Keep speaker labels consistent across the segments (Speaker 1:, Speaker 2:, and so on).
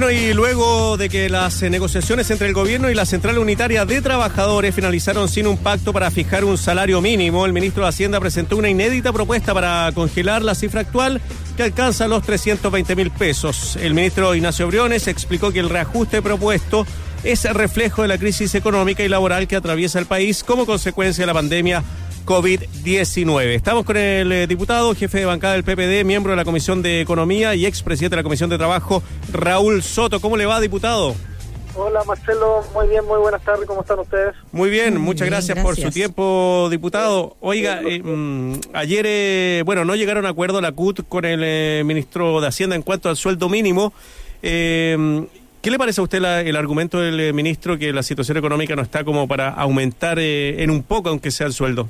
Speaker 1: Bueno, y luego de que las eh, negociaciones entre el gobierno y la Central Unitaria de Trabajadores finalizaron sin un pacto para fijar un salario mínimo, el ministro de Hacienda presentó una inédita propuesta para congelar la cifra actual que alcanza los 320 mil pesos. El ministro Ignacio Briones explicó que el reajuste propuesto es reflejo de la crisis económica y laboral que atraviesa el país como consecuencia de la pandemia COVID-19. Estamos con el eh, diputado, jefe de bancada del PPD, miembro de la Comisión de Economía y expresidente de la Comisión de Trabajo, Raúl Soto. ¿Cómo le va, diputado?
Speaker 2: Hola Marcelo, muy bien, muy buenas tardes, ¿cómo están ustedes?
Speaker 1: Muy bien, muchas gracias, por su tiempo, diputado. Oiga, eh, mm, ayer, eh, bueno, no llegaron a acuerdo la CUT con el ministro de Hacienda en cuanto al sueldo mínimo. ¿Qué le parece a usted el argumento del ministro que la situación económica no está como para aumentar en un poco, aunque sea el sueldo?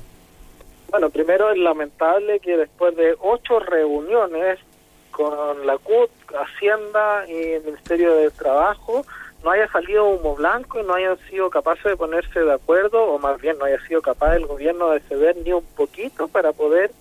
Speaker 2: Bueno, primero es lamentable que después de ocho reuniones con la CUT, Hacienda y el Ministerio de Trabajo, no haya salido humo blanco y no hayan sido capaces de ponerse de acuerdo, o más bien no haya sido capaz el gobierno de ceder ni un poquito para poder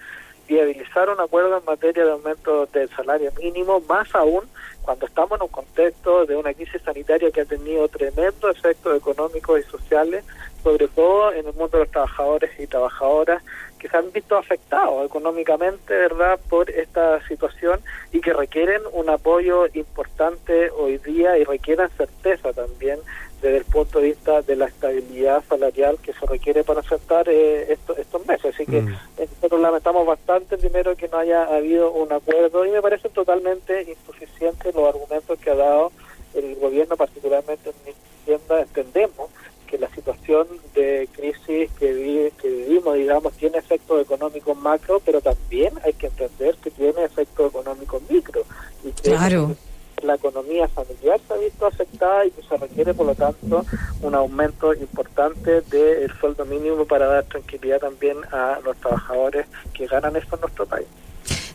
Speaker 2: viabilizar un acuerdo en materia de aumento del salario mínimo, más aún cuando estamos en un contexto de una crisis sanitaria que ha tenido tremendo efectos económicos y sociales, sobre todo en el mundo de los trabajadores y trabajadoras que se han visto afectados económicamente, ¿verdad?, por esta situación y que requieren un apoyo importante hoy día y requieren certeza también desde el punto de vista de la estabilidad salarial que se requiere para aceptar eh, estos meses. Así que mm. nosotros lamentamos bastante, primero, que no haya habido un acuerdo y me parece totalmente insuficiente los argumentos que ha dado el gobierno, particularmente digamos, tiene efectos económicos macro, pero también hay que entender que tiene efectos económicos micro. Y que
Speaker 3: claro.
Speaker 2: La economía familiar se ha visto afectada y que se requiere, por lo tanto, un aumento importante del sueldo mínimo para dar tranquilidad también a los trabajadores que ganan esto en nuestro país.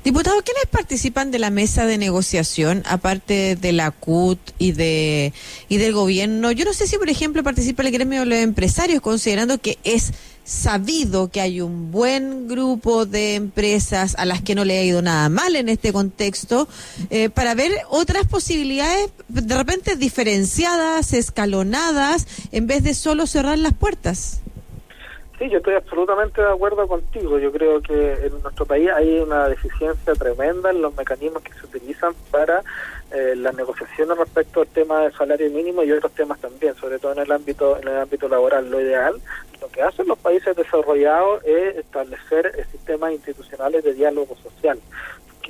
Speaker 3: Diputado, ¿quiénes participan de la mesa de negociación, aparte de la CUT y de y del gobierno? Yo no sé si, por ejemplo, participa el gremio de los empresarios, considerando que es sabido que hay un buen grupo de empresas a las que no le ha ido nada mal en este contexto, eh, para ver otras posibilidades de repente diferenciadas, escalonadas, en vez de solo cerrar las puertas.
Speaker 2: Sí, yo estoy absolutamente de acuerdo contigo. Yo creo que en nuestro país hay una deficiencia tremenda en los mecanismos que se utilizan para eh, las negociaciones respecto al tema del salario mínimo y otros temas también, sobre todo en el ámbito en el ámbito laboral. Lo ideal, lo que hacen los países desarrollados es establecer sistemas institucionales de diálogo social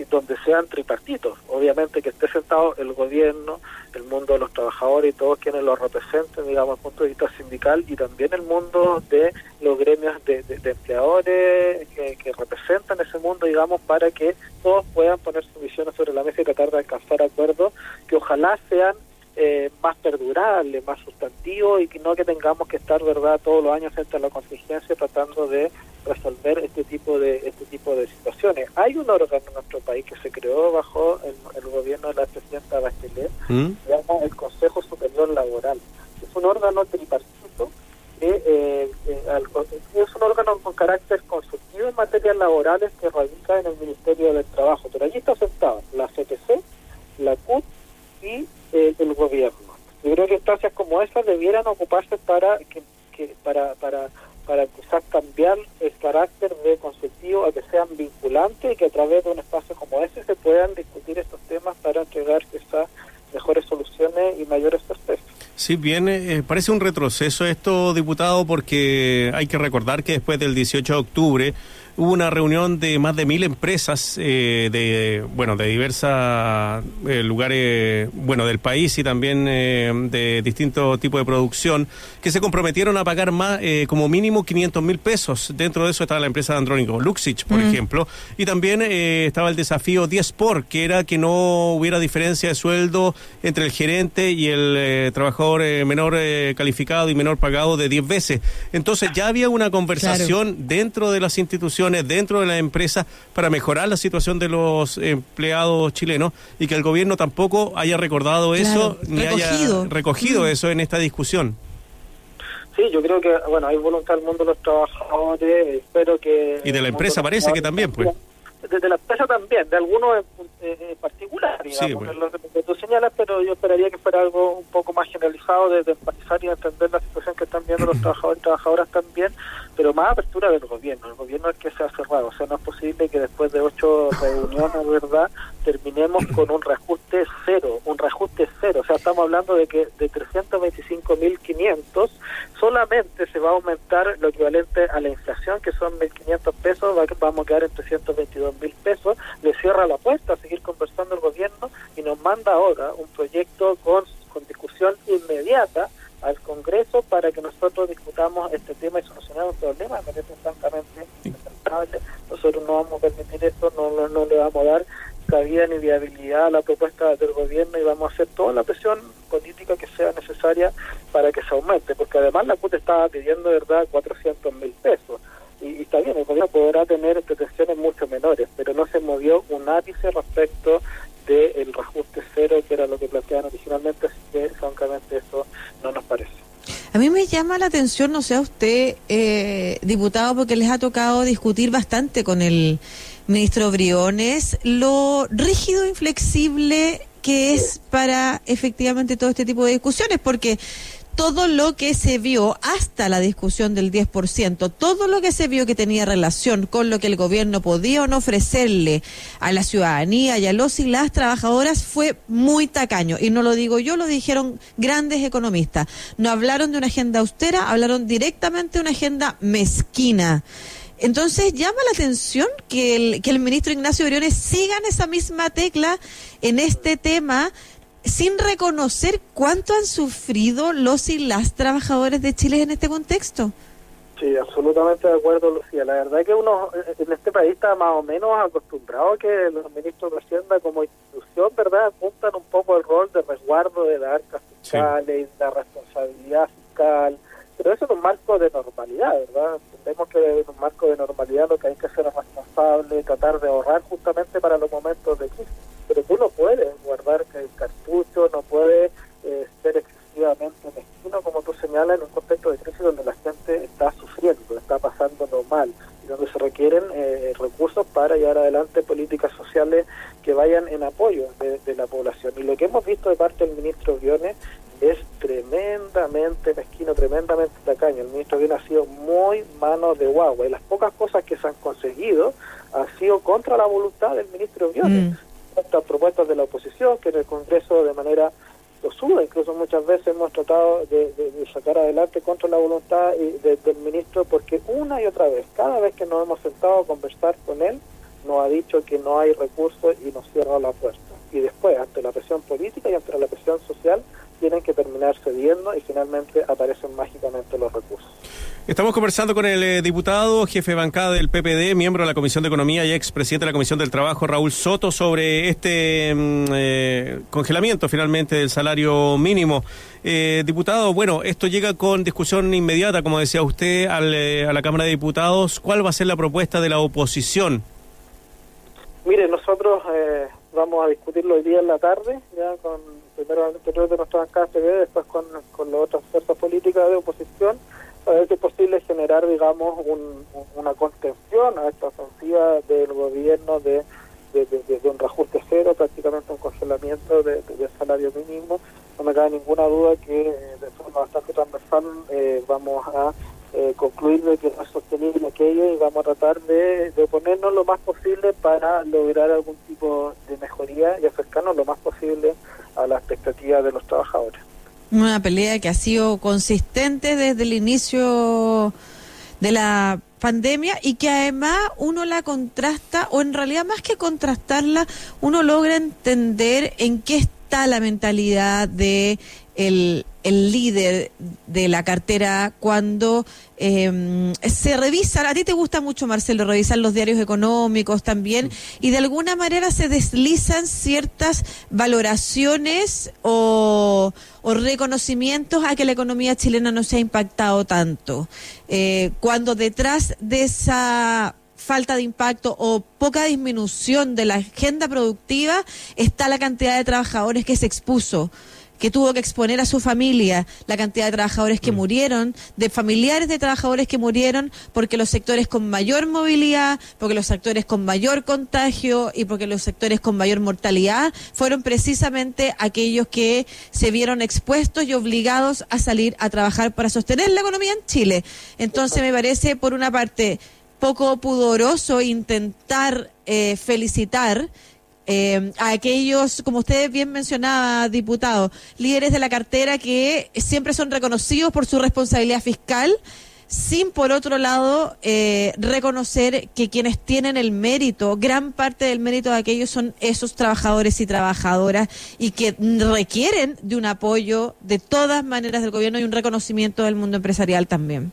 Speaker 2: donde sean tripartitos. Obviamente que esté sentado el gobierno, el mundo de los trabajadores y todos quienes lo representen, digamos, desde el punto de vista sindical y también el mundo de los gremios de, empleadores que, que, representan ese mundo, digamos, para que todos puedan poner sus visiones sobre la mesa y tratar de alcanzar acuerdos que ojalá sean eh, más perdurable, más sustantivo y que no que tengamos que estar verdad todos los años frente a la contingencia tratando de resolver este tipo de este tipo de situaciones. Hay un órgano en nuestro país que se creó bajo el, gobierno de la presidenta Bachelet, ¿Mm? se llama el Consejo Superior Laboral. Es un órgano tripartito que eh, eh, es un órgano con carácter consultivo en materias laborales que radica en el Ministerio del Trabajo, pero allí está sentado la CTC, la CUT y el gobierno. Yo creo que instancias como esas debieran ocuparse para que, para, para, para quizás cambiar el carácter de consultivo a que sean vinculantes y que a través de un espacio como ese se puedan discutir estos temas para entregar quizás mejores soluciones y mayores certezas.
Speaker 1: Sí, bien, eh, parece un retroceso esto, diputado, porque hay que recordar que después del 18 de octubre hubo una reunión de más de mil empresas eh, de bueno de diversos eh, lugares bueno del país y también eh, de distintos tipos de producción que se comprometieron a pagar más como mínimo 500 mil pesos. Dentro de eso estaba la empresa de Andrónico Luxich por ejemplo. Y también estaba el desafío 10 por que era que no hubiera diferencia de sueldo entre el gerente y el trabajador menor calificado y menor pagado de 10 veces. Entonces ya había una conversación dentro de las instituciones dentro de la empresa para mejorar la situación de los empleados chilenos y que el gobierno tampoco haya recordado eso ni haya recogido mm. eso en esta discusión.
Speaker 2: Sí, yo creo que, bueno, hay voluntad del mundo de los trabajadores, espero que...
Speaker 1: Y de la empresa parece que también, pues.
Speaker 2: De, la empresa también, de algunos en, particular, digamos, lo que tú señalas, pero yo esperaría que fuera algo un poco más generalizado de, de empatizar y entender la situación que están viendo los trabajadores y trabajadoras también, pero más apertura del gobierno. El gobierno es que se ha cerrado, o sea, no es posible que después de ocho reuniones, ¿verdad?, terminemos con un reajuste cero, un reajuste cero, o sea, estamos hablando de que de 325.500 solamente se va a aumentar lo equivalente a la inflación, que son 1.500 pesos, va, vamos a quedar en 322.000 pesos, le cierra la puerta a seguir conversando el gobierno y nos manda ahora un proyecto con, con discusión inmediata al Congreso para que nosotros discutamos este tema y solucionemos el problema, me parece francamente inaceptable. Nosotros no vamos a permitir esto, no, no, le vamos a dar cabida ni viabilidad a la propuesta del gobierno y vamos a hacer toda la presión política que sea necesaria para que se aumente, porque además la CUT estaba pidiendo, de verdad, 400 mil pesos. Y, está bien, el gobierno podrá tener pretensiones mucho menores, pero no se movió un ápice respecto del reajuste cero, que era lo que planteaban originalmente, así que francamente eso no nos parece.
Speaker 3: A mí me llama la atención, no sé a usted, eh, diputado, porque les ha tocado discutir bastante con el ministro Briones, lo rígido inflexible que es para efectivamente todo este tipo de discusiones, porque todo lo que se vio hasta la discusión del 10%, todo lo que se vio que tenía relación con lo que el gobierno podía o no ofrecerle a la ciudadanía y a los y las trabajadoras fue muy tacaño. Y no lo digo yo, lo dijeron grandes economistas. No hablaron de una agenda austera, hablaron directamente de una agenda mezquina. Entonces llama la atención que el, que el ministro Ignacio Briones siga en esa misma tecla en este tema sin reconocer cuánto han sufrido los y las trabajadores de Chile en este contexto.
Speaker 2: Sí, absolutamente de acuerdo, Lucía. La verdad es que uno en este país está más o menos acostumbrado a que los ministros de Hacienda como institución, ¿verdad?, cumplan un poco el rol de resguardo de las arcas fiscales, la responsabilidad fiscal, pero eso es un marco de normalidad, ¿verdad? Entendemos que en un marco de normalidad lo que hay que hacer es responsable, tratar de ahorrar justamente para los momentos de crisis pero tú no puedes guardar el cartucho, no puedes eh, ser excesivamente mezquino, como tú señalas, en un contexto de crisis donde la gente está sufriendo, está pasándolo mal, y donde se requieren eh, recursos para llevar adelante políticas sociales que vayan en apoyo de, la población. Y lo que hemos visto de parte del ministro Guiones es tremendamente mezquino, tremendamente tacaño. El ministro Guiones ha sido muy mano de guagua y las pocas cosas que se han conseguido han sido contra la voluntad del ministro Guiones. Mm estas propuestas de la oposición, que en el Congreso de manera sube incluso muchas veces hemos tratado de, sacar adelante contra la voluntad del ministro, porque una y otra vez, cada vez que nos hemos sentado a conversar con él, nos ha dicho que no hay recursos y nos cierra la puerta. Y después, ante la presión política y ante la presión social, tienen que terminar cediendo y finalmente aparecen mágicamente.
Speaker 1: Estamos conversando con el eh, diputado, jefe de bancada del PPD, miembro de la Comisión de Economía y expresidente de la Comisión del Trabajo, Raúl Soto, sobre este mm, eh, congelamiento finalmente del salario mínimo. Eh, diputado, bueno, esto llega con discusión inmediata, como decía usted, a la Cámara de Diputados. ¿Cuál va a ser la propuesta de la oposición?
Speaker 2: Mire, nosotros vamos a discutirlo hoy día en la tarde, ya con primero, primero de nuestra bancada después con, con las otras fuerzas políticas de oposición a ver posible generar, digamos, una contención a esta ofensiva del gobierno de, de, un reajuste cero, prácticamente un congelamiento del salario mínimo. No me cabe ninguna duda que eh, de forma bastante transversal eh, vamos a eh, concluir de que es sostenible aquello y vamos a tratar de, de oponernos lo más posible para lograr algún tipo de mejoría y acercarnos lo más posible a la expectativa de los trabajadores.
Speaker 3: Una pelea que ha sido consistente desde el inicio de la pandemia y que además uno la contrasta, o en realidad más que contrastarla, uno logra entender en qué está la mentalidad de el, el líder de la cartera cuando eh, se revisa, a ti te gusta mucho Marcelo revisar los diarios económicos también y de alguna manera se deslizan ciertas valoraciones o, o reconocimientos a que la economía chilena no se ha impactado tanto. Eh, cuando detrás de esa falta de impacto o poca disminución de la agenda productiva está la cantidad de trabajadores que se expuso que tuvo que exponer a su familia, la cantidad de trabajadores que murieron, de familiares de trabajadores que murieron, porque los sectores con mayor movilidad, porque los sectores con mayor contagio y porque los sectores con mayor mortalidad fueron precisamente aquellos que se vieron expuestos y obligados a salir a trabajar para sostener la economía en Chile. Entonces me parece, por una parte, poco pudoroso intentar eh, felicitar eh, a aquellos, como usted bien mencionaba, diputado, líderes de la cartera que siempre son reconocidos por su responsabilidad fiscal, sin por otro lado eh, reconocer que quienes tienen el mérito, gran parte del mérito de aquellos son esos trabajadores y trabajadoras y que requieren de un apoyo de todas maneras del gobierno y un reconocimiento del mundo empresarial también.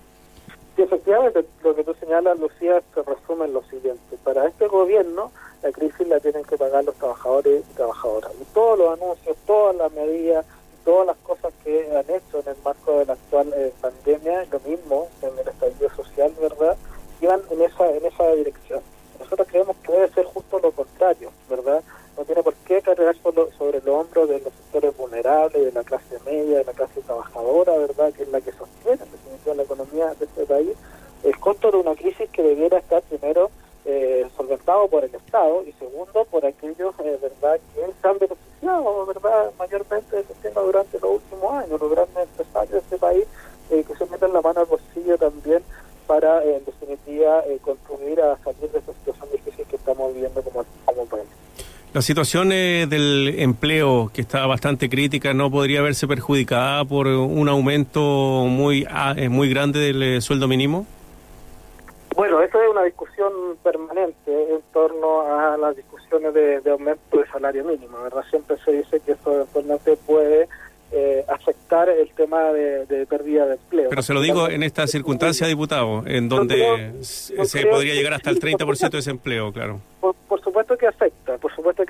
Speaker 2: Sí, efectivamente, lo que tú señalas, Lucía, se resume en lo siguiente. Para este gobierno, la crisis la tienen que pagar los trabajadores y trabajadoras. Y todos los anuncios, todas las medidas, todas las cosas que han hecho en el marco de la actual eh, pandemia, lo mismo en el estallido social, ¿verdad? Iban en esa, en esa dirección. Nosotros creemos que debe ser justo lo contrario, ¿verdad? No tiene por qué cargar solo sobre el hombro de los sectores vulnerables, de la clase media, de la clase trabajadora, ¿verdad? Que es la que sostiene en definitiva la economía de este país. El costo de una crisis que debiera estar primero eh, solventado por el Estado y segundo por aquellos eh, verdad que se han beneficiado verdad mayormente del sistema durante los últimos años los grandes empresarios de este país eh, que se meten la mano al bolsillo también para en definitiva contribuir a salir de esta situación difícil que estamos viviendo como, como país.
Speaker 1: La situación del empleo, que está bastante crítica, no podría verse perjudicada por un aumento muy, ah, muy grande del sueldo mínimo.
Speaker 2: Bueno, eso es una discusión permanente en torno a las discusiones de, aumento de salario mínimo, ¿verdad? Siempre se dice que eso se puede eh, afectar el tema de, pérdida de empleo.
Speaker 1: Pero se lo digo en esta circunstancia, diputado, en donde se podría llegar hasta el 30% de desempleo, claro.
Speaker 2: Por, supuesto que afecta, por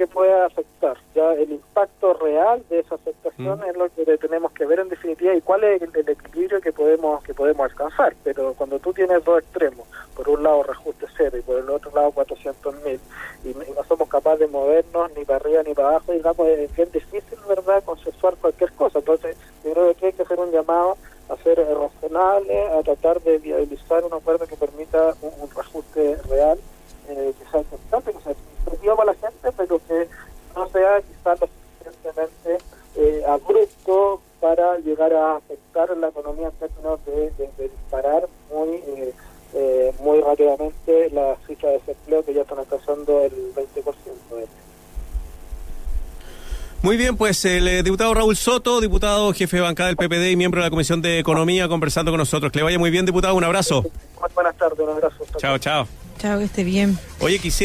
Speaker 2: que puede afectar. Ya el impacto real de esa afectación mm. es lo que tenemos que ver en definitiva y cuál es el, equilibrio que podemos que podemos alcanzar. Pero cuando tú tienes dos extremos, por un lado reajuste cero y por el otro lado 400 mil y, no somos capaces de movernos ni para arriba ni para abajo, digamos, es bien difícil, ¿verdad?, consensuar cualquier cosa. Entonces, yo creo que hay que hacer un llamado a ser razonable, a tratar de viabilizar un acuerdo que permita un, reajuste real, eh, que sea constante, que sea efectivo para la gente, pero que no sea quizás lo suficientemente eh, abrupto para llegar a afectar la economía en términos de, disparar muy eh, eh, muy rápidamente la cifra de desempleo que ya están alcanzando el 20%.
Speaker 1: Muy bien, pues el eh, diputado Raúl Soto, diputado jefe de bancada del PPD y miembro de la Comisión de Economía, conversando con nosotros. Que le vaya muy bien, diputado. Un abrazo.
Speaker 2: Buenas tardes, un abrazo.
Speaker 1: Chao, chao.
Speaker 3: Chao, que esté bien.
Speaker 1: Oye, quisiera.